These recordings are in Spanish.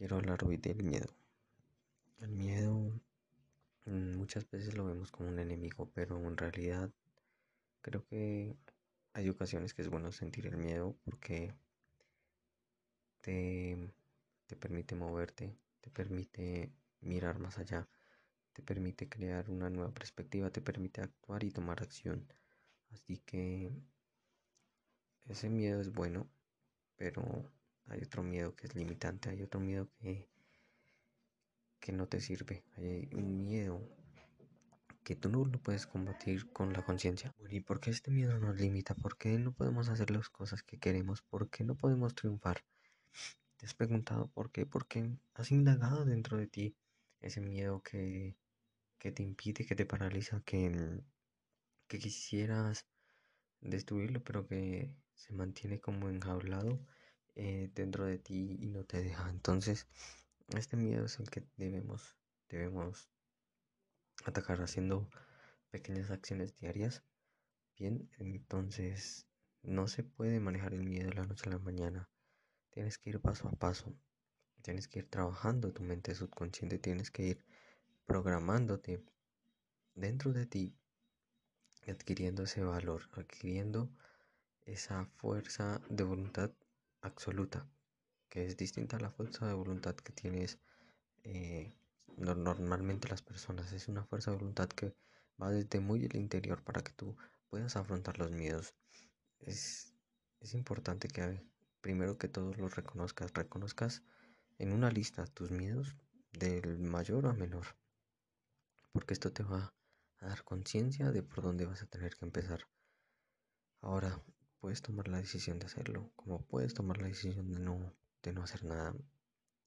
quiero hablar hoy del miedo. El miedo mm, muchas veces lo vemos como un enemigo, pero en realidad creo que hay ocasiones que es bueno sentir el miedo porque te, te permite moverte, te permite mirar más allá, te permite crear una nueva perspectiva, te permite actuar y tomar acción. Así que ese miedo es bueno, pero hay otro miedo que es limitante, hay otro miedo que, que no te sirve, hay un miedo que tú no lo puedes combatir con la conciencia. ¿Y por qué este miedo nos limita? ¿Por qué no podemos hacer las cosas que queremos? ¿Por qué no podemos triunfar? ¿Te has preguntado por qué? Porque has indagado dentro de ti ese miedo que, que te impide, que te paraliza, que, que quisieras destruirlo, pero que se mantiene como enjaulado eh, dentro de ti y no te deja. Entonces, este miedo es el que debemos, debemos atacar haciendo pequeñas acciones diarias. Bien, entonces no se puede manejar el miedo de la noche a la mañana. Tienes que ir paso a paso. Tienes que ir trabajando tu mente subconsciente. Tienes que ir programándote dentro de ti, adquiriendo ese valor, adquiriendo esa fuerza de voluntad absoluta, que es distinta a la fuerza de voluntad que tienes eh, normalmente las personas. Es una fuerza de voluntad que va desde muy el interior para que tú puedas afrontar los miedos. Es, es importante que primero que todos los reconozcas, reconozcas en una lista tus miedos del mayor a menor, porque esto te va a dar conciencia de por dónde vas a tener que empezar. Ahora, puedes tomar la decisión de hacerlo, como puedes tomar la decisión de no, de no hacer nada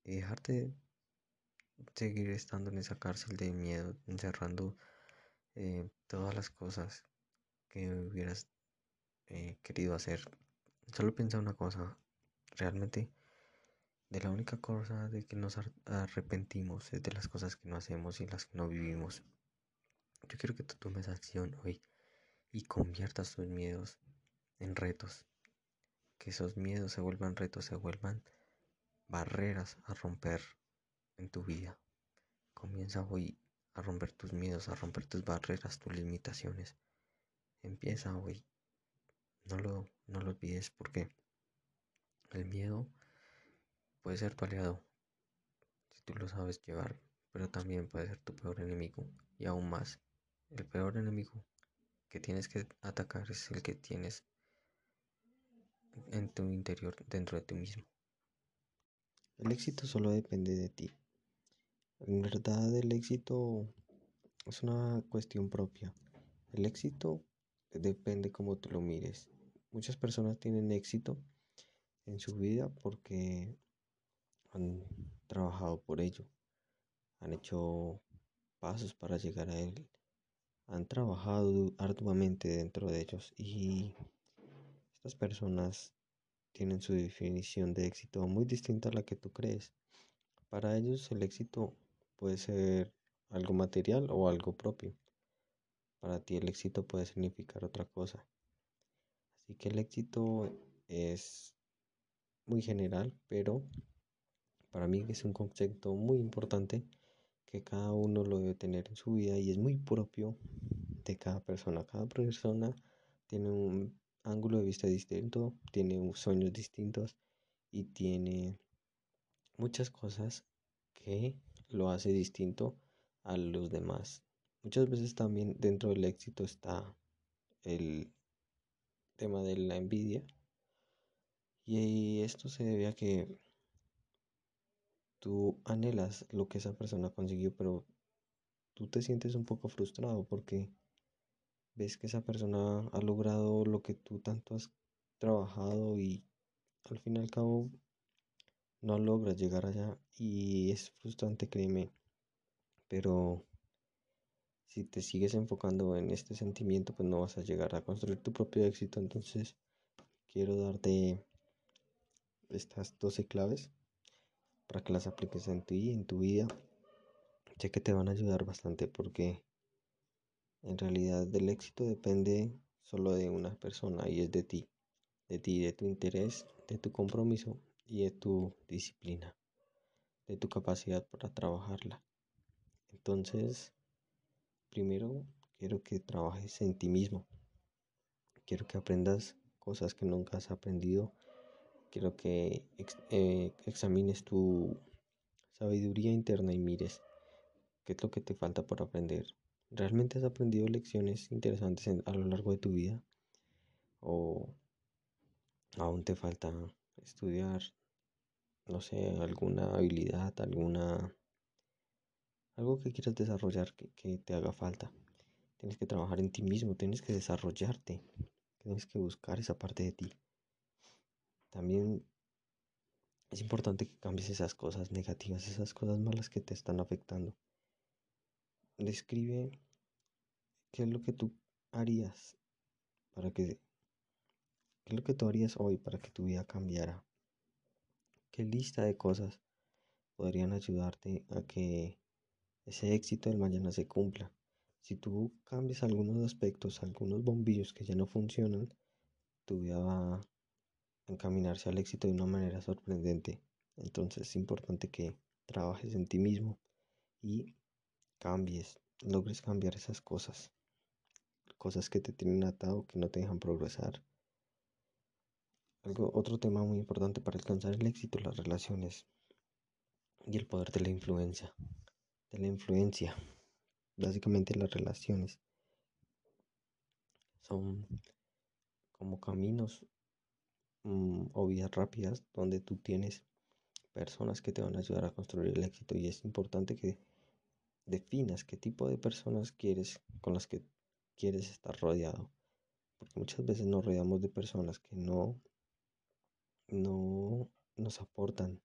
y dejarte seguir estando en esa cárcel de miedo, encerrando eh, todas las cosas que hubieras eh, querido hacer. Solo piensa una cosa, realmente de la única cosa de que nos arrepentimos es de las cosas que no hacemos y las que no vivimos. Yo quiero que tú tomes acción hoy y conviertas tus miedos en retos. Que esos miedos se vuelvan retos, se vuelvan barreras a romper en tu vida. Comienza hoy a romper tus miedos, a romper tus barreras, tus limitaciones. Empieza hoy. No lo, no lo olvides porque el miedo puede ser tu aliado si tú lo sabes llevar, pero también puede ser tu peor enemigo y aún más. El peor enemigo que tienes que atacar es el que tienes en tu interior, dentro de ti mismo. El éxito solo depende de ti. En verdad el éxito es una cuestión propia. El éxito depende cómo tú lo mires. Muchas personas tienen éxito en su vida porque han trabajado por ello, han hecho pasos para llegar a él, han trabajado arduamente dentro de ellos y estas personas tienen su definición de éxito muy distinta a la que tú crees. Para ellos el éxito puede ser algo material o algo propio. Para ti el éxito puede significar otra cosa. Así que el éxito es muy general, pero para mí es un concepto muy importante que cada uno lo debe tener en su vida y es muy propio de cada persona. Cada persona tiene un ángulo de vista distinto, tiene sueños distintos y tiene muchas cosas que lo hace distinto a los demás. Muchas veces también dentro del éxito está el tema de la envidia y esto se debe a que tú anhelas lo que esa persona consiguió, pero tú te sientes un poco frustrado porque ves que esa persona ha logrado lo que tú tanto has trabajado y al fin y al cabo no logras llegar allá y es frustrante, créeme, pero si te sigues enfocando en este sentimiento, pues no vas a llegar a construir tu propio éxito. Entonces, quiero darte estas 12 claves para que las apliques en ti, en tu vida. Sé que te van a ayudar bastante porque en realidad del éxito depende solo de una persona y es de ti, de ti, de tu interés, de tu compromiso y de tu disciplina. de tu capacidad para trabajarla. Entonces, primero quiero que trabajes en ti mismo. Quiero que aprendas cosas que nunca has aprendido. Quiero que eh, examines tu sabiduría interna y mires qué es lo que te falta por aprender. ¿Realmente has aprendido lecciones interesantes a lo largo de tu vida? ¿O aún te falta estudiar, no sé, alguna habilidad, alguna... algo que quieras desarrollar que, que te haga falta? Tienes que trabajar en ti mismo, tienes que desarrollarte, tienes que buscar esa parte de ti. También es importante que cambies esas cosas negativas, esas cosas malas que te están afectando. Describe qué es lo que tú harías para que qué es lo que tú harías hoy para que tu vida cambiara. ¿Qué lista de cosas podrían ayudarte a que ese éxito del mañana se cumpla? Si tú cambias algunos aspectos, algunos bombillos que ya no funcionan, tu vida va a encaminarse al éxito de una manera sorprendente. Entonces es importante que trabajes en ti mismo y cambies, logres cambiar esas cosas. Cosas que te tienen atado, que no te dejan progresar. Algo, otro tema muy importante para alcanzar el éxito, las relaciones y el poder de la influencia. De la influencia. Básicamente las relaciones son como caminos Mm, o vías rápidas donde tú tienes personas que te van a ayudar a construir el éxito y es importante que definas qué tipo de personas quieres con las que quieres estar rodeado porque muchas veces nos rodeamos de personas que no no nos aportan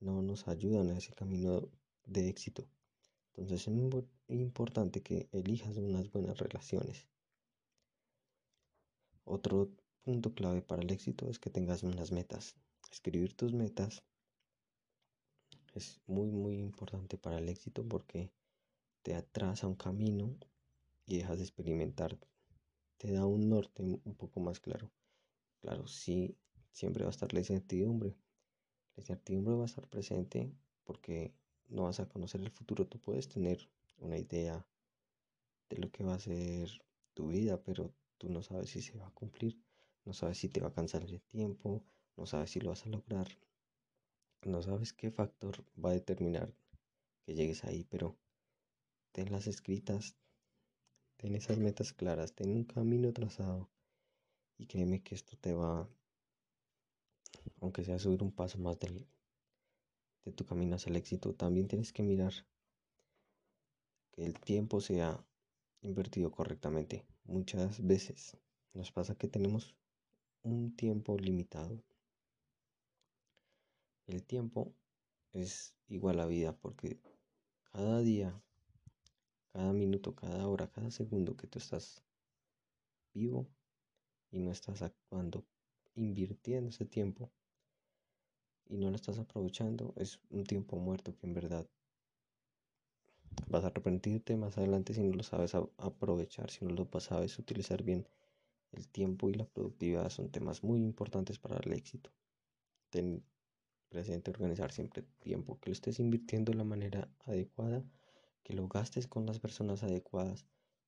no nos ayudan a ese camino de éxito entonces es muy importante que elijas unas buenas relaciones otro punto clave para el éxito es que tengas unas metas. Escribir tus metas es muy muy importante para el éxito porque te atrasa un camino y dejas de experimentar. Te da un norte un poco más claro. Claro, sí, siempre va a estar la incertidumbre. La incertidumbre va a estar presente porque no vas a conocer el futuro. Tú puedes tener una idea de lo que va a ser tu vida, pero tú no sabes si se va a cumplir no sabes si te va a cansar el tiempo, no sabes si lo vas a lograr, no sabes qué factor va a determinar que llegues ahí, pero ten las escritas, ten esas metas claras, ten un camino trazado y créeme que esto te va, aunque sea subir un paso más de tu camino hacia el éxito, también tienes que mirar que el tiempo sea invertido correctamente. Muchas veces nos pasa que tenemos un tiempo limitado. El tiempo es igual a vida porque cada día, cada minuto, cada hora, cada segundo que tú estás vivo y no estás actuando, invirtiendo ese tiempo y no lo estás aprovechando, es un tiempo muerto que en verdad vas a arrepentirte más adelante si no lo sabes aprovechar, si no lo sabes utilizar bien el tiempo y la productividad son temas muy importantes para el éxito. Ten presente organizar siempre tiempo, que lo estés invirtiendo de la manera adecuada, que lo gastes con las personas adecuadas.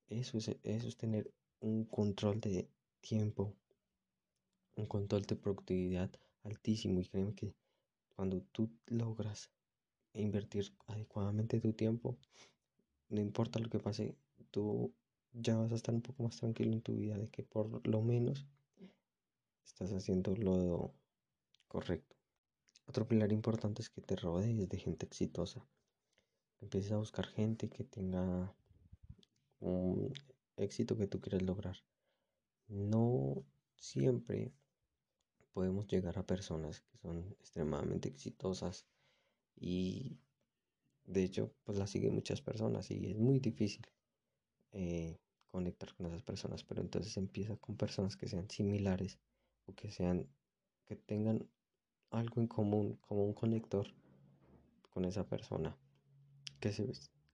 Eso es, eso es tener un control de tiempo, un control de productividad altísimo. Y créeme que cuando tú logras invertir adecuadamente tu tiempo, no importa lo que pase, tú ya vas a estar un poco más tranquilo en tu vida de que por lo menos estás haciendo lo correcto. Otro pilar importante es que te rodees de gente exitosa. Empieces a buscar gente que tenga un éxito que tú quieres lograr. No siempre podemos llegar a personas que son extremadamente exitosas y de hecho pues la siguen muchas personas y es muy difícil eh, conectar con esas personas, pero entonces empieza con personas que sean similares o que sean que tengan algo en común, como un conector con esa persona,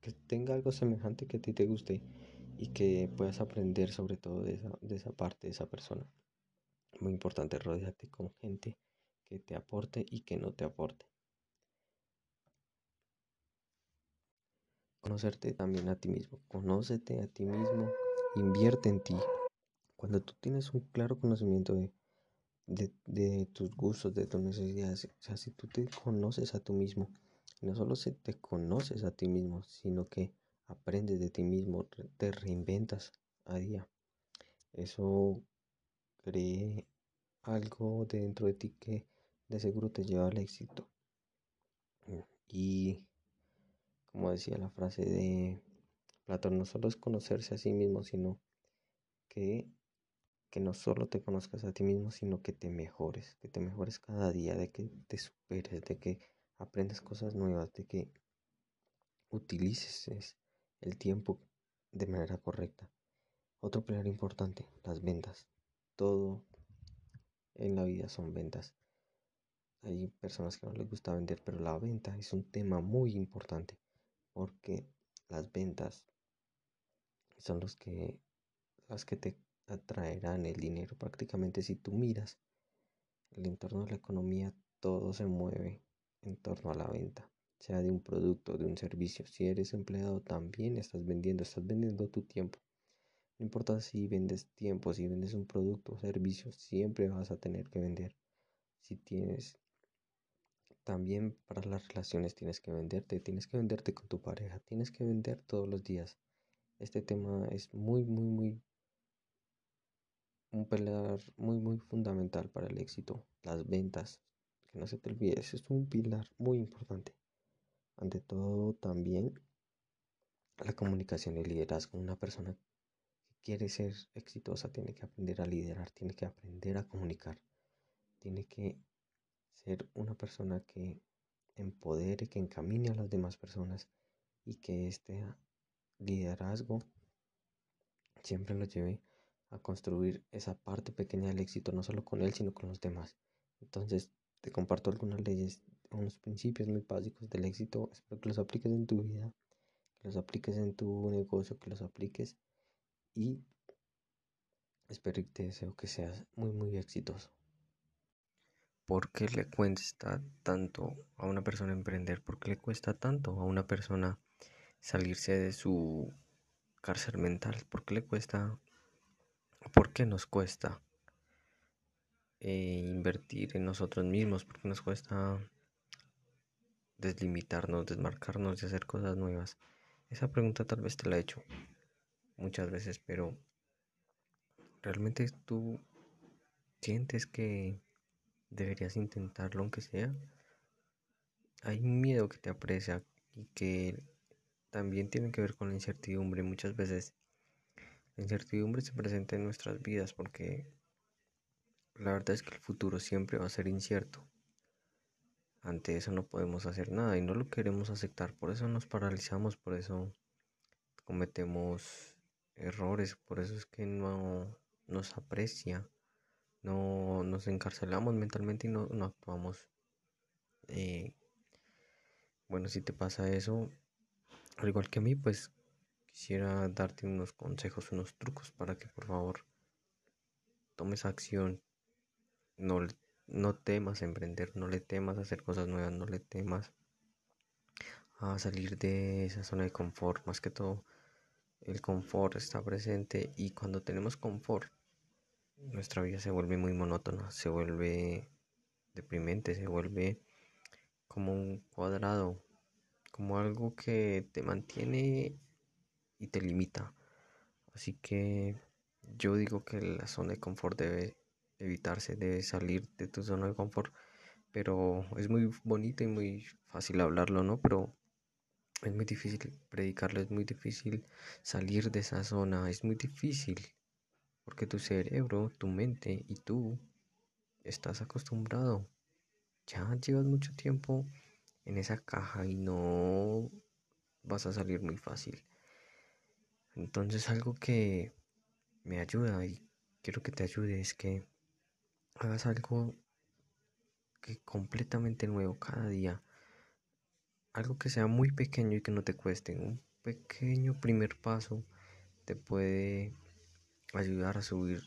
que tenga algo semejante que a ti te guste y que puedas aprender sobre todo de esa, de esa parte de esa persona. Muy importante rodearte con gente que te aporte y que no te aporte. conocerte también a ti mismo. Conócete a ti mismo, invierte en ti. Cuando tú tienes un claro conocimiento de, de, tus gustos, de tus necesidades, o sea, si tú te conoces a ti mismo, no solo se te conoces a ti mismo, sino que aprendes de ti mismo, te reinventas a día. Eso cree algo dentro de ti que de seguro te lleva al éxito. Y como decía la frase de Platón, no solo es conocerse a sí mismo, sino que, que no solo te conozcas a ti mismo, sino que te mejores, que te mejores cada día, de que te superes, de que aprendas cosas nuevas, de que utilices el tiempo de manera correcta. Otro pilar importante, las ventas. Todo en la vida son ventas. Hay personas que no les gusta vender, pero la venta es un tema muy importante porque las ventas son los que las que te atraerán el dinero. Prácticamente si tú miras el entorno de la economía, todo se mueve en torno a la venta, sea de un producto, de un servicio. Si eres empleado, también estás vendiendo, estás vendiendo tu tiempo. No importa si vendes tiempo, si vendes un producto o servicio, siempre vas a tener que vender. Si tienes también para las relaciones tienes que venderte, tienes que venderte con tu pareja, tienes que vender todos los días. Este tema es muy, muy, muy, un pilar muy, muy fundamental para el éxito. Las ventas, que no se te olvide, es un pilar muy importante. Ante todo, también la comunicación y liderazgo. Una persona que quiere ser exitosa tiene que aprender a liderar, tiene que aprender a comunicar, tiene que ser una persona que empodere, que encamine a las demás personas y que este liderazgo siempre lo lleve a construir esa parte pequeña del éxito, no solo con él, sino con los demás. Entonces, te comparto algunas leyes, unos principios muy básicos del éxito. Espero que los apliques en tu vida, que los apliques en tu negocio, que los apliques y espero y te deseo que seas muy, muy exitoso. ¿Por qué le cuesta tanto a una persona emprender? ¿Por qué le cuesta tanto a una persona salirse de su cárcel mental? ¿Por qué le cuesta? ¿Por qué nos cuesta eh, invertir en nosotros mismos? ¿Por qué nos cuesta deslimitarnos, desmarcarnos y hacer cosas nuevas? Esa pregunta tal vez te la he hecho muchas veces, pero realmente tú sientes que deberías intentarlo aunque sea. Hay un miedo que te aprecia y que también tiene que ver con la incertidumbre. Muchas veces la incertidumbre se presenta en nuestras vidas porque la verdad es que el futuro siempre va a ser incierto. Ante eso no podemos hacer nada y no lo queremos aceptar. Por eso nos paralizamos, por eso cometemos errores, por eso es que no nos aprecia no nos encarcelamos mentalmente y no, actuamos. Eh, bueno, si te pasa eso, al igual que a mí, pues quisiera darte unos consejos, unos trucos para que por favor tomes acción. No, no temas emprender, no le temas a hacer cosas nuevas, no le temas a salir de esa zona de confort. Más que todo, el confort está presente y cuando tenemos confort, nuestra vida se vuelve muy monótona, se vuelve deprimente, se vuelve como un cuadrado, como algo que te mantiene y te limita. Así que yo digo que la zona de confort debe evitarse, debe salir de tu zona de confort. Pero es muy bonito y muy fácil hablarlo, ¿no? Pero es muy difícil predicarlo, es muy difícil salir de esa zona, es muy difícil porque tu cerebro, tu mente y tú estás acostumbrado. Ya llevas mucho tiempo en esa caja y no vas a salir muy fácil. Entonces algo que me ayuda y quiero que te ayude es que hagas algo que completamente nuevo cada día. Algo que sea muy pequeño y que no te cueste. Un pequeño primer paso te puede ayudar a subir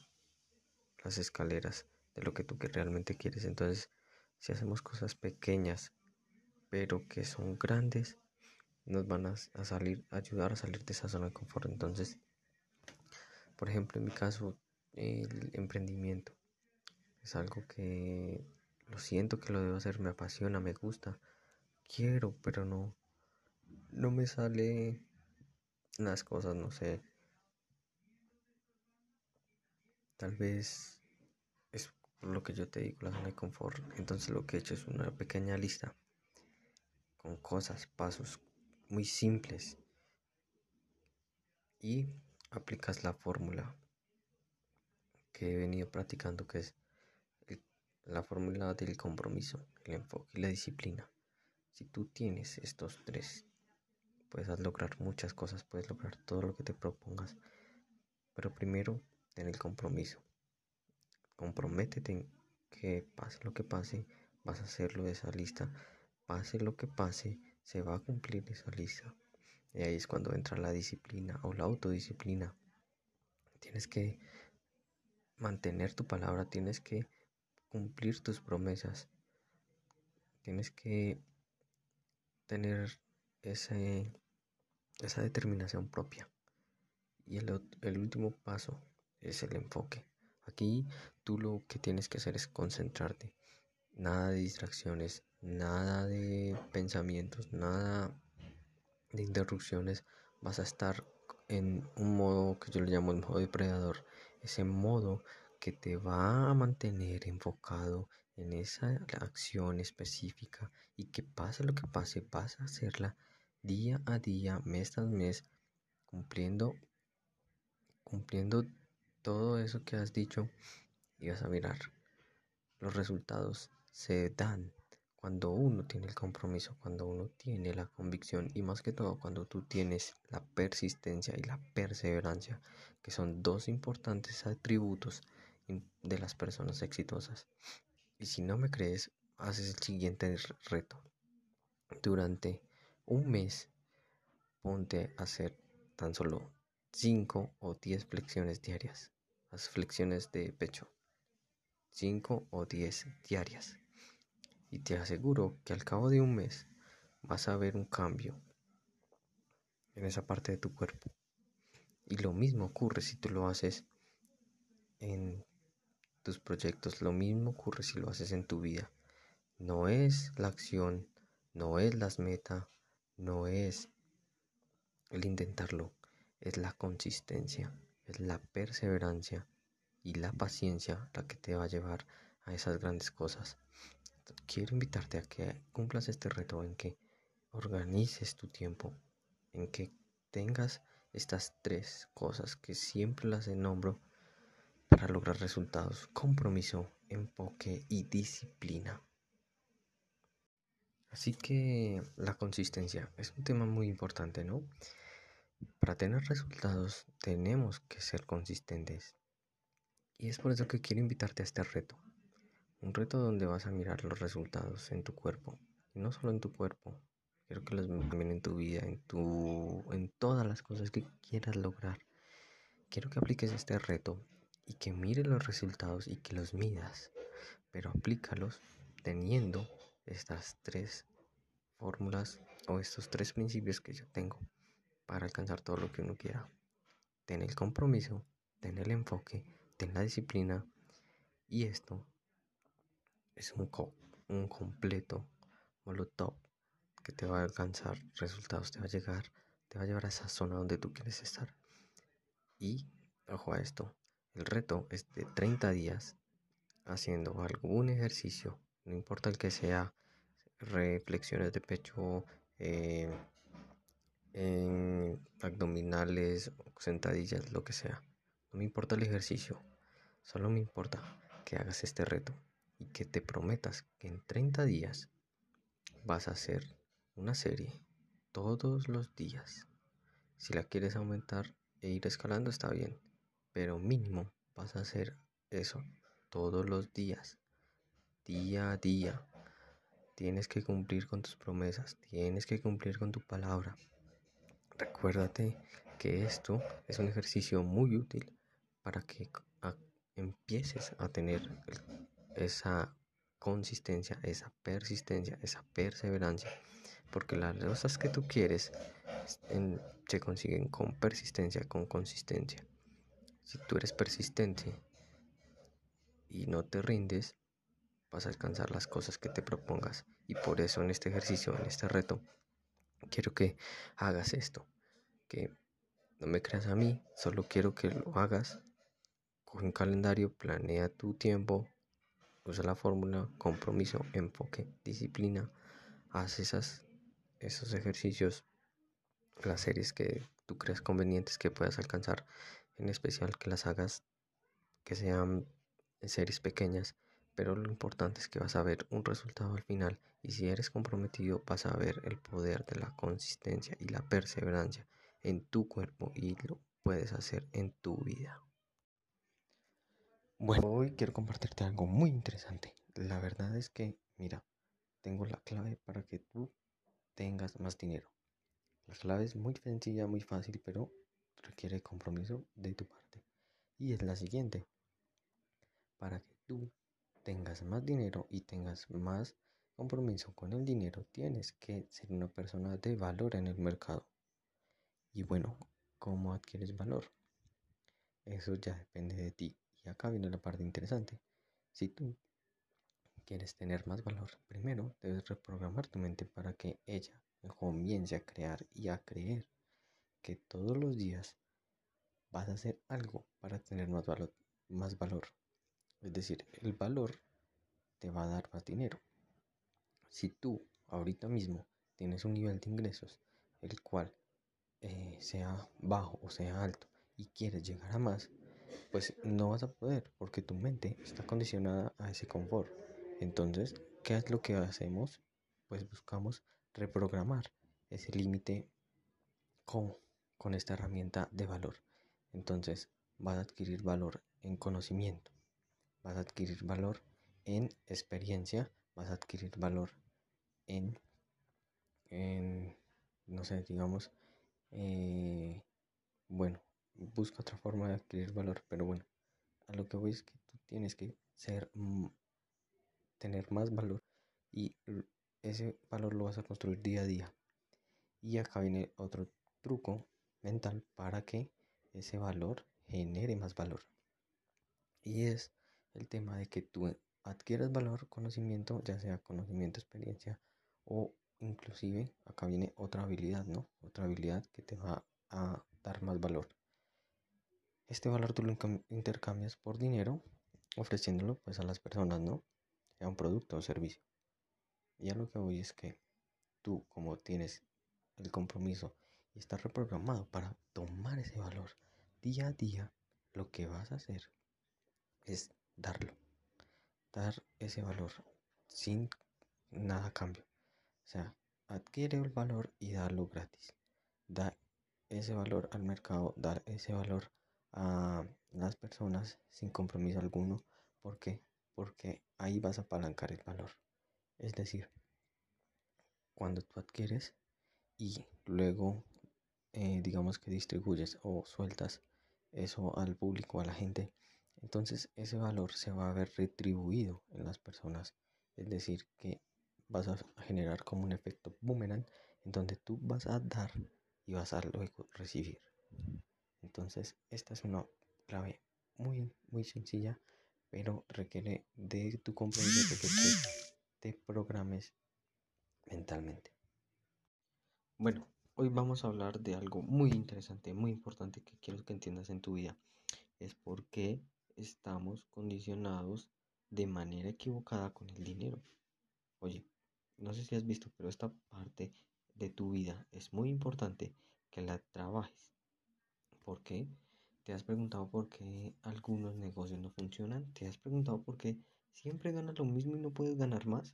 las escaleras de lo que tú realmente quieres. Entonces, si hacemos cosas pequeñas, pero que son grandes, nos van a, salir, ayudar a salir de esa zona de confort. Entonces, por ejemplo, en mi caso, el emprendimiento es algo que lo siento que lo debo hacer, me apasiona, me gusta, quiero, pero no, no me sale las cosas, no sé. Tal vez es lo que yo te digo, la zona de confort. Entonces lo que he hecho es una pequeña lista con cosas, pasos muy simples. Y aplicas la fórmula que he venido practicando, que es la fórmula del compromiso, el enfoque y la disciplina. Si tú tienes estos tres, puedes lograr muchas cosas, puedes lograr todo lo que te propongas. Pero primero, ten el compromiso. Comprométete que pase lo que pase, vas a hacerlo de esa lista. Pase lo que pase, se va a cumplir esa lista. Y ahí es cuando entra la disciplina o la autodisciplina. Tienes que mantener tu palabra, tienes que cumplir tus promesas. Tienes que tener ese, esa determinación propia. Y el, el último paso es el enfoque. Aquí tú lo que tienes que hacer es concentrarte. Nada de distracciones, nada de pensamientos, nada de interrupciones. Vas a estar en un modo que yo le llamo el modo depredador. Ese modo que te va a mantener enfocado en esa acción específica y que pase lo que pase, vas a hacerla día a día, mes tras mes, cumpliendo, cumpliendo todo eso que has dicho y vas a mirar. Los resultados se dan cuando uno tiene el compromiso, cuando uno tiene la convicción y más que todo cuando tú tienes la persistencia y la perseverancia, que son dos importantes atributos de las personas exitosas. Y si no me crees, haces el siguiente reto. Durante un mes, ponte a hacer tan solo 5 o 10 flexiones diarias. Las flexiones de pecho. 5 o 10 diarias. Y te aseguro que al cabo de un mes vas a ver un cambio en esa parte de tu cuerpo. Y lo mismo ocurre si tú lo haces en tus proyectos. Lo mismo ocurre si lo haces en tu vida. No es la acción, no es las metas, no es el intentarlo, es la consistencia, es la perseverancia y la paciencia la que te va a llevar a esas grandes cosas. Quiero invitarte a que cumplas este reto en que organices tu tiempo, en que tengas estas tres cosas que siempre las nombro para lograr resultados, compromiso, enfoque y disciplina. Así que la consistencia es un tema muy importante, ¿no? Para tener resultados tenemos que ser consistentes. Y es por eso que quiero invitarte a este reto. Un reto donde vas a mirar los resultados en tu cuerpo. No solo en tu cuerpo. Quiero que los también en tu vida, en, tu, en todas las cosas que quieras lograr. Quiero que apliques este reto y que mires los resultados y que los midas, pero aplícalos teniendo estas tres fórmulas o estos tres principios que yo tengo para alcanzar todo lo que uno quiera. Ten el compromiso, ten el enfoque, ten la disciplina y esto es un, un completo molotov que te va a alcanzar resultados, te va a llegar, te va a llevar a esa zona donde tú quieres estar. Y ojo a esto, el reto es de 30 días haciendo algún ejercicio, no importa el que sea, reflexiones de pecho, eh, abdominales, sentadillas, lo que sea. No me importa el ejercicio, solo me importa que hagas este reto y que te prometas que en 30 días vas a hacer una serie todos los días. Si la quieres aumentar e ir escalando está bien pero mínimo vas a hacer eso todos los días, día a día. Tienes que cumplir con tus promesas, tienes que cumplir con tu palabra. Recuérdate que esto es un ejercicio muy útil para que empieces a tener esa consistencia, esa persistencia, esa perseverancia, porque las cosas que tú quieres se consiguen con persistencia, con consistencia. Si tú eres persistente y no te rindes, vas a alcanzar las cosas que te propongas. Y por eso en este ejercicio, en este reto, quiero que hagas esto. Que no me creas a mí, solo quiero que lo hagas. Coge un calendario, planea tu tiempo, usa la fórmula compromiso, enfoque, disciplina. Haz esas, esos ejercicios, las series que tú creas convenientes que puedas alcanzar, en especial que las hagas que sean series pequeñas pero lo importante es que vas a ver un resultado al final y si eres comprometido vas a ver el poder de la consistencia y la perseverancia en tu cuerpo y lo puedes hacer en tu vida. Bueno, hoy quiero compartirte algo muy interesante. La verdad es que, mira, tengo la clave para que tú tengas más dinero. La clave es muy sencilla, muy fácil, pero requiere compromiso de tu parte. Y es la siguiente. Para que tú tengas más dinero y tengas más compromiso con el dinero, tienes que ser una persona de valor en el mercado. Y bueno, ¿cómo adquieres valor? Eso ya depende de ti. Y acá viene la parte interesante. Si tú quieres tener más valor, primero debes reprogramar tu mente para que ella comience a crear y a creer que todos los días vas a hacer algo para tener más valor. Más valor. Es decir, el valor te va a dar más dinero. Si tú ahorita mismo tienes un nivel de ingresos el cual eh, sea bajo o sea alto y quieres llegar a más, pues no vas a poder porque tu mente está condicionada a ese confort. Entonces, ¿qué es lo que hacemos? Pues buscamos reprogramar ese límite con, con esta herramienta de valor. Entonces, vas a adquirir valor en conocimiento, vas a adquirir valor en experiencia, vas a adquirir valor en, no sé, digamos, eh, bueno, busca otra forma de adquirir valor, pero bueno, a lo que voy es que tú tienes que ser, tener más valor y ese valor lo vas a construir día a día. Y acá viene otro truco mental para que ese valor genere más valor. Y es el tema de que tú adquieras valor, conocimiento, ya sea conocimiento, experiencia o inclusive acá viene otra habilidad, ¿no? Otra habilidad que te va a dar más valor. Este valor tú lo intercambias por dinero, ofreciéndolo pues a las personas, ¿no? Sea un producto o servicio. Y a lo que voy es que tú como tienes el compromiso y estás reprogramado para tomar ese valor día a día, lo que vas a hacer es darlo. Dar ese valor sin nada cambio. O sea, adquiere el valor y darlo gratis. Da ese valor al mercado, dar ese valor a las personas sin compromiso alguno. ¿Por qué? Porque ahí vas a apalancar el valor. Es decir, cuando tú adquieres y luego eh, digamos que distribuyes o sueltas eso al público, a la gente, entonces ese valor se va a ver retribuido en las personas. Es decir, que vas a generar como un efecto boomerang en donde tú vas a dar y vas a luego recibir. Entonces, esta es una clave muy, muy sencilla, pero requiere de tu compromiso de que te programes mentalmente. Bueno, hoy vamos a hablar de algo muy interesante, muy importante que quiero que entiendas en tu vida. Es por qué estamos condicionados de manera equivocada con el dinero. Oye, no sé si has visto, pero esta parte de tu vida es muy importante que la trabajes. ¿Por qué? ¿Te has preguntado por qué algunos negocios no funcionan? ¿Te has preguntado por qué siempre ganas lo mismo y no puedes ganar más?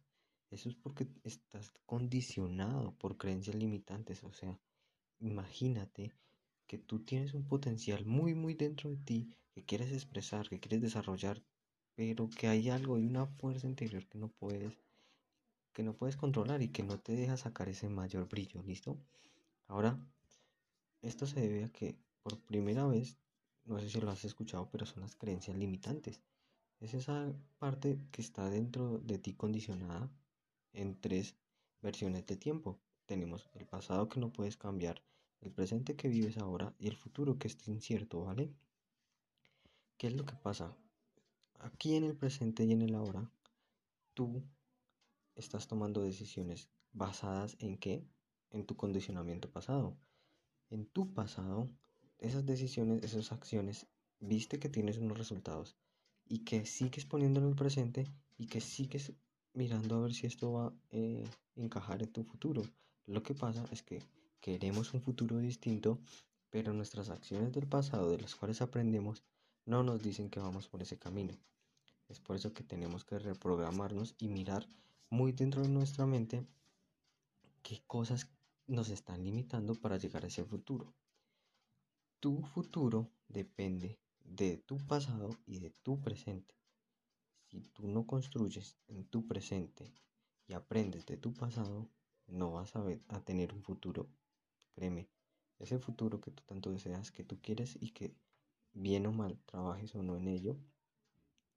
Eso es porque estás condicionado por creencias limitantes. O sea, imagínate que tú tienes un potencial muy, muy dentro de ti que quieres expresar, que quieres desarrollar, pero que hay algo, hay una fuerza interior que no puedes, que no puedes controlar y que no te deja sacar ese mayor brillo, ¿listo? Ahora, esto se debe a que por primera vez, no sé si lo has escuchado, pero son las creencias limitantes. Es esa parte que está dentro de ti condicionada en tres versiones de tiempo. tenemos el pasado que no puedes cambiar, el presente que vives ahora y el futuro que es incierto, ¿vale? ¿Qué es lo que pasa? Aquí en el presente y en el ahora, tú estás tomando decisiones basadas en qué? En tu condicionamiento pasado. En tu pasado, esas decisiones, esas acciones, viste que tienes unos resultados y que sigues poniendo en el presente y que sigues mirando a ver si esto va a eh, encajar en tu futuro. Lo que pasa es que queremos un futuro distinto, pero nuestras acciones del pasado, de las cuales aprendemos, no nos dicen que vamos por ese camino. Es por eso que tenemos que reprogramarnos y mirar muy dentro de nuestra mente qué cosas nos están limitando para llegar a ese futuro. Tu futuro depende de tu pasado y de tu presente. Si tú no construyes en tu presente y aprendes de tu pasado, no vas a, tener un futuro. Créeme, ese futuro que tú tanto deseas, que tú quieres y que bien o mal trabajes o no en ello,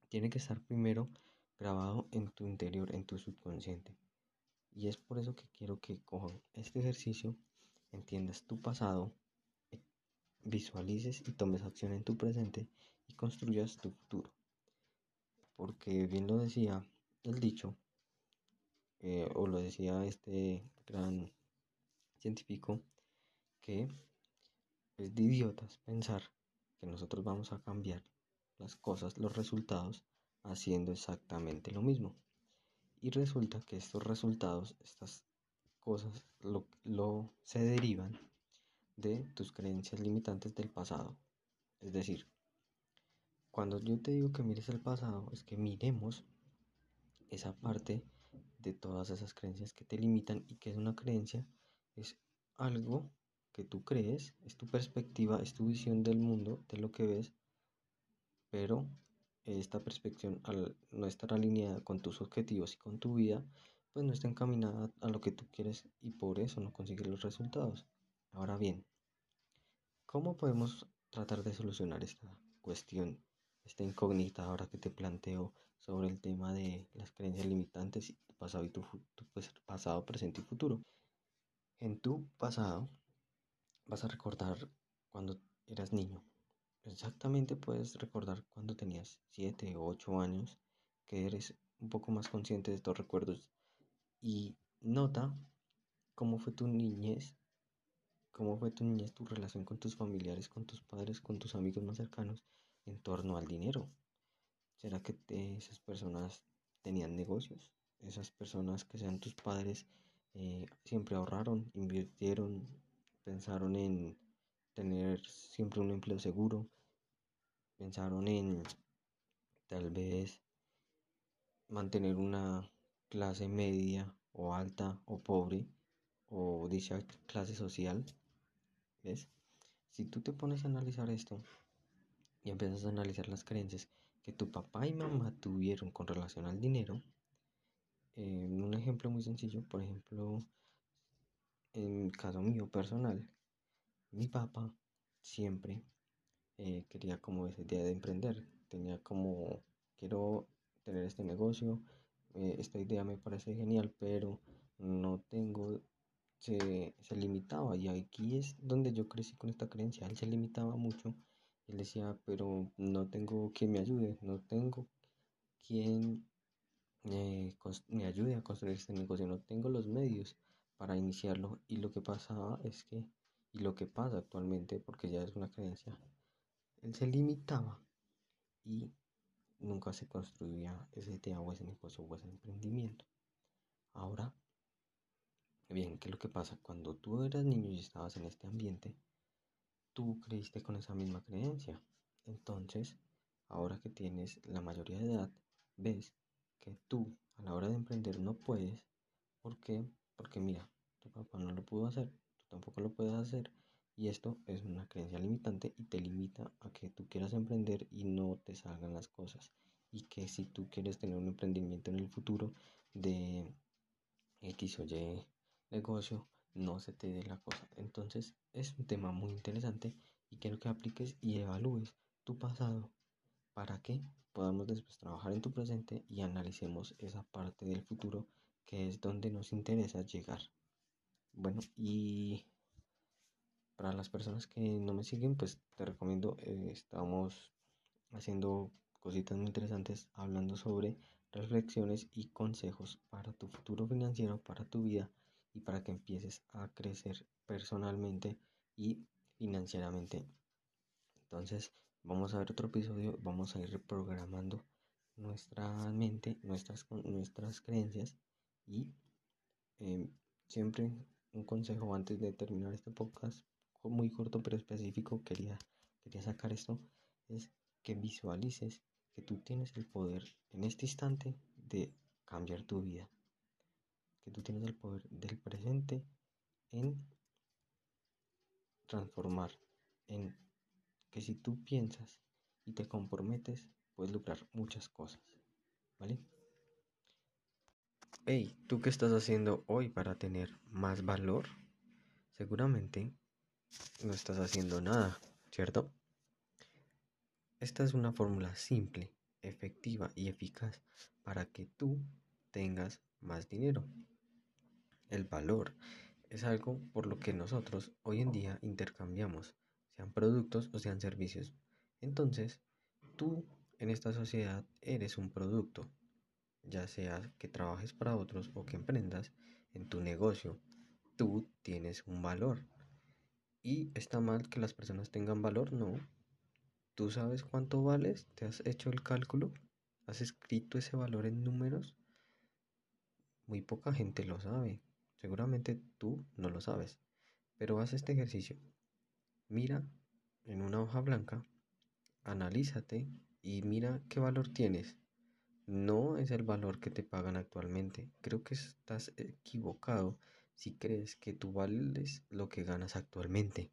tiene que estar primero grabado en tu interior, en tu subconsciente. Y es por eso que quiero que cojan este ejercicio, entiendas tu pasado, visualices y tomes acción en tu presente y construyas tu futuro. Porque bien lo decía el dicho, eh, o lo decía este gran científico, que es de idiotas pensar que nosotros vamos a cambiar las cosas, los resultados, haciendo exactamente lo mismo. Y resulta que estos resultados, estas cosas, lo, lo, se derivan de tus creencias limitantes del pasado. Es decir, cuando yo te digo que mires el pasado, es que miremos esa parte de todas esas creencias que te limitan y que es una creencia, es algo que tú crees, es tu perspectiva, es tu visión del mundo, de lo que ves, pero esta perspectiva al no estar alineada con tus objetivos y con tu vida, pues no está encaminada a lo que tú quieres y por eso no consigues los resultados. Ahora bien, ¿cómo podemos tratar de solucionar esta cuestión, esta incógnita ahora que te planteo sobre el tema de las creencias limitantes, pasado y tu, tu pues, pasado, presente y futuro? En tu pasado vas a recordar cuando eras niño, Exactamente puedes recordar cuando tenías 7 o 8 años que eres un poco más consciente de estos recuerdos y nota cómo fue tu niñez, cómo fue tu niñez, tu relación con tus familiares, con tus padres, con tus amigos más cercanos en torno al dinero. ¿Será que esas personas tenían negocios? Esas personas que sean tus padres eh, siempre ahorraron, invirtieron, pensaron en tener siempre un empleo seguro. Pensaron en tal vez mantener una clase media o alta o pobre o dicha clase social. ¿Ves? Si tú te pones a analizar esto y empiezas a analizar las creencias que tu papá y mamá tuvieron con relación al dinero, un ejemplo muy sencillo, por ejemplo, en caso mío personal, mi papá siempre eh, quería como esa idea de emprender. Tenía como, quiero tener este negocio, eh, esta idea me parece genial, pero no tengo, se, se, limitaba y aquí es donde yo crecí con esta creencia. Él se limitaba mucho. Él decía, pero no tengo quien me ayude, no tengo quien eh, me ayude a construir este negocio, no tengo los medios para iniciarlo. Y lo que pasaba es que y lo que pasa actualmente, porque ya es una creencia, él se limitaba y nunca se construía ese idea o ese negocio o ese emprendimiento. Ahora, bien, ¿qué es lo que pasa? Cuando tú eras niño y estabas en este ambiente, tú creíste con esa misma creencia. Entonces, ahora que tienes la mayoría de edad, ves que tú a la hora de emprender no puedes. ¿Por qué? Porque mira, tu papá no lo pudo hacer, tampoco lo puedes hacer. Y esto es una creencia limitante y te limita a que tú quieras emprender y no te salgan las cosas. Y que si tú quieres tener un emprendimiento en el futuro de X o Y negocio, no se te dé la cosa. Entonces es un tema muy interesante y quiero que apliques y evalúes tu pasado para que podamos después trabajar en tu presente y analicemos esa parte del futuro que es donde nos interesa llegar. Bueno, y para las personas que no me siguen, pues te recomiendo, eh, estamos haciendo cositas muy interesantes hablando sobre reflexiones y consejos para tu futuro financiero, para tu vida y para que empieces a crecer personalmente y financieramente. Entonces, vamos a ver otro episodio, vamos a ir reprogramando nuestra mente, nuestras, nuestras creencias y em, siempre un consejo antes de terminar este podcast, muy corto pero específico, quería, quería sacar esto, es que visualices que tú tienes el poder en este instante de cambiar tu vida, que tú tienes el poder del presente en transformar, en que si tú piensas y te comprometes, puedes lograr muchas cosas, ¿vale? Hey, ¿tú qué estás haciendo hoy para tener más valor? Seguramente no estás haciendo nada, ¿cierto? Esta es una fórmula simple, efectiva y eficaz para que tú tengas más dinero. El valor es algo por lo que nosotros hoy en día intercambiamos, sean productos o sean servicios. Entonces, tú en esta sociedad eres un producto, ya sea que trabajes para otros o que emprendas en tu negocio, tú tienes un valor. ¿Y está mal que las personas tengan valor? No. ¿Tú sabes cuánto vales? ¿Te has hecho el cálculo? ¿Has escrito ese valor en números? Muy poca gente lo sabe. Seguramente tú no lo sabes. Pero haz este ejercicio. Mira en una hoja blanca, analízate y mira qué valor tienes. No es el valor que te pagan actualmente. Creo que estás equivocado si crees que tú vales lo que ganas actualmente.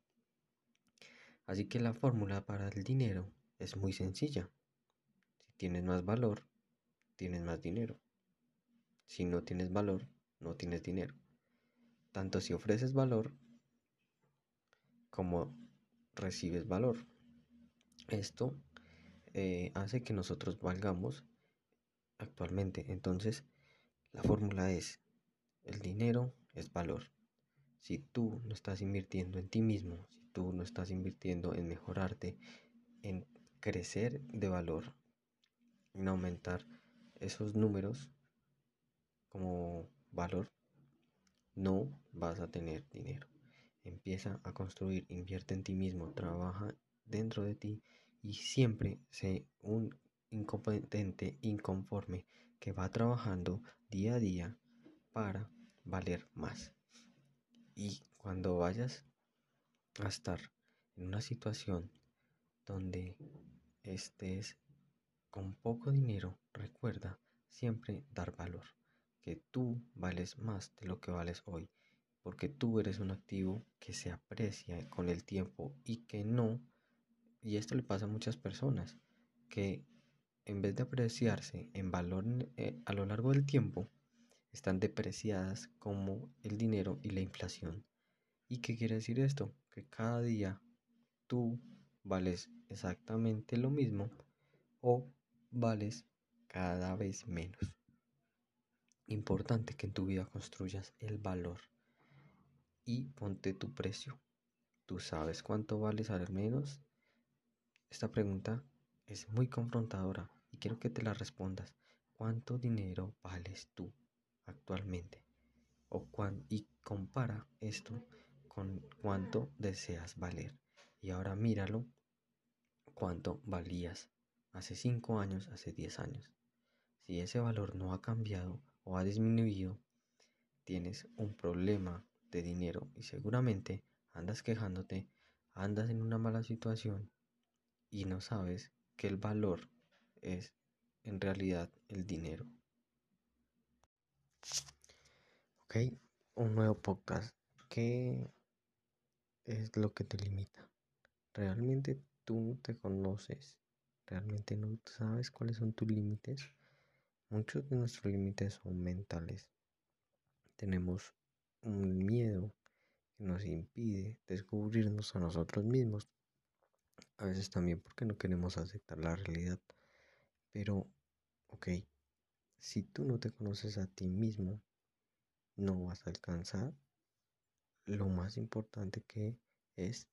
Así que la fórmula para el dinero es muy sencilla. Si tienes más valor, tienes más dinero. Si no tienes valor, no tienes dinero. Tanto si ofreces valor como recibes valor. Esto eh, hace que nosotros valgamos actualmente. Entonces, la fórmula es, el dinero es valor. Si tú no estás invirtiendo en ti mismo, si tú no estás invirtiendo en mejorarte, en crecer de valor, en aumentar esos números como valor, no vas a tener dinero. Empieza a construir, invierte en ti mismo, trabaja dentro de ti y siempre sé un incompetente, inconforme, que va trabajando día a día para valer más. Y cuando vayas a estar en una situación donde estés con poco dinero, recuerda siempre dar valor, que tú vales más de lo que vales hoy, porque tú eres un activo que se aprecia con el tiempo y que no, y esto le pasa a muchas personas, que en vez de apreciarse en valor eh, a lo largo del tiempo, están depreciadas como el dinero y la inflación. ¿Y qué quiere decir esto? Que cada día tú vales exactamente lo mismo o vales cada vez menos. Importante que en tu vida construyas el valor y ponte tu precio. ¿Tú sabes cuánto vales al menos? Esta pregunta es muy confrontadora y quiero que te la respondas. ¿Cuánto dinero vales tú actualmente? O y compara esto con cuánto deseas valer. Y ahora míralo cuánto valías hace 5 años, hace 10 años. Si ese valor no ha cambiado o ha disminuido, tienes un problema de dinero y seguramente andas quejándote, andas en una mala situación y no sabes que el valor es en realidad el dinero. Ok, un nuevo podcast. ¿Qué es lo que te limita? ¿Realmente tú te conoces? ¿Realmente no sabes cuáles son tus límites? Muchos de nuestros límites son mentales. Tenemos un miedo que nos impide descubrirnos a nosotros mismos a veces también porque no queremos aceptar la realidad. Pero, ok, si tú no te conoces a ti mismo, no vas a alcanzar lo más importante que es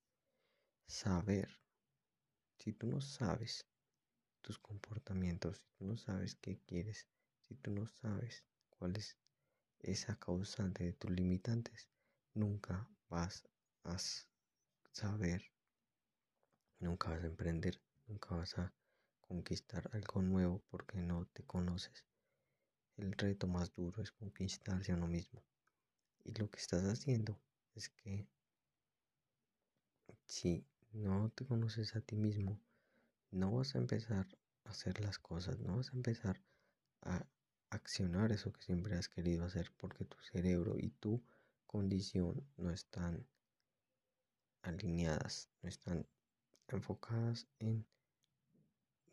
saber. Si tú no sabes tus comportamientos, si tú no sabes qué quieres, si tú no sabes cuál es esa causante de tus limitantes, nunca vas a saber, nunca vas a emprender, nunca vas a conquistar algo nuevo porque no te conoces. El reto más duro es conquistarse a uno mismo. Y lo que estás haciendo es que si no te conoces a ti mismo, no vas a empezar a hacer las cosas, no vas a empezar a accionar eso que siempre has querido hacer porque tu cerebro y tu condición no están alineadas, no están enfocadas en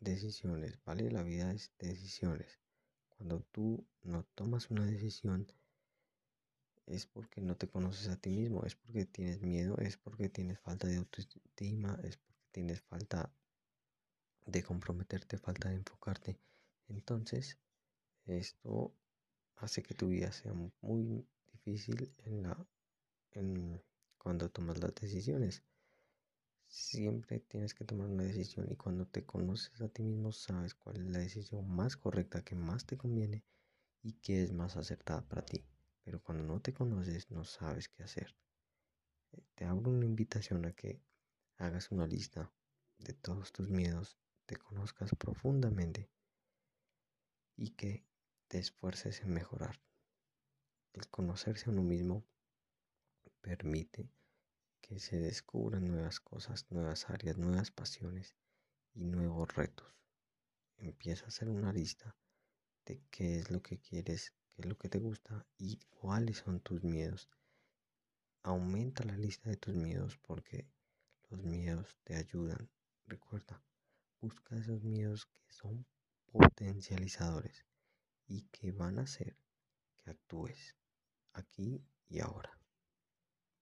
decisiones, ¿vale? La vida es decisiones. Cuando tú no tomas una decisión, es porque no te conoces a ti mismo, es porque tienes miedo, es porque tienes falta de autoestima, es porque tienes falta de comprometerte, falta de enfocarte. Entonces, esto hace que tu vida sea muy difícil en la en cuando tomas las decisiones. Siempre tienes que tomar una decisión y cuando te conoces a ti mismo sabes cuál es la decisión más correcta que más te conviene y que es más acertada para ti. Pero cuando no te conoces no sabes qué hacer. Eh, te abro una invitación a que hagas una lista de todos tus miedos, te conozcas profundamente y que te esfuerces en mejorar. El conocerse a uno mismo permite que se descubran nuevas cosas, nuevas áreas, nuevas pasiones y nuevos retos. Empieza a hacer una lista de qué es lo que quieres, qué es lo que te gusta y cuáles son tus miedos. Aumenta la lista de tus miedos porque los miedos te ayudan. Recuerda, busca esos miedos que son potencializadores y que van a hacer que actúes aquí y ahora.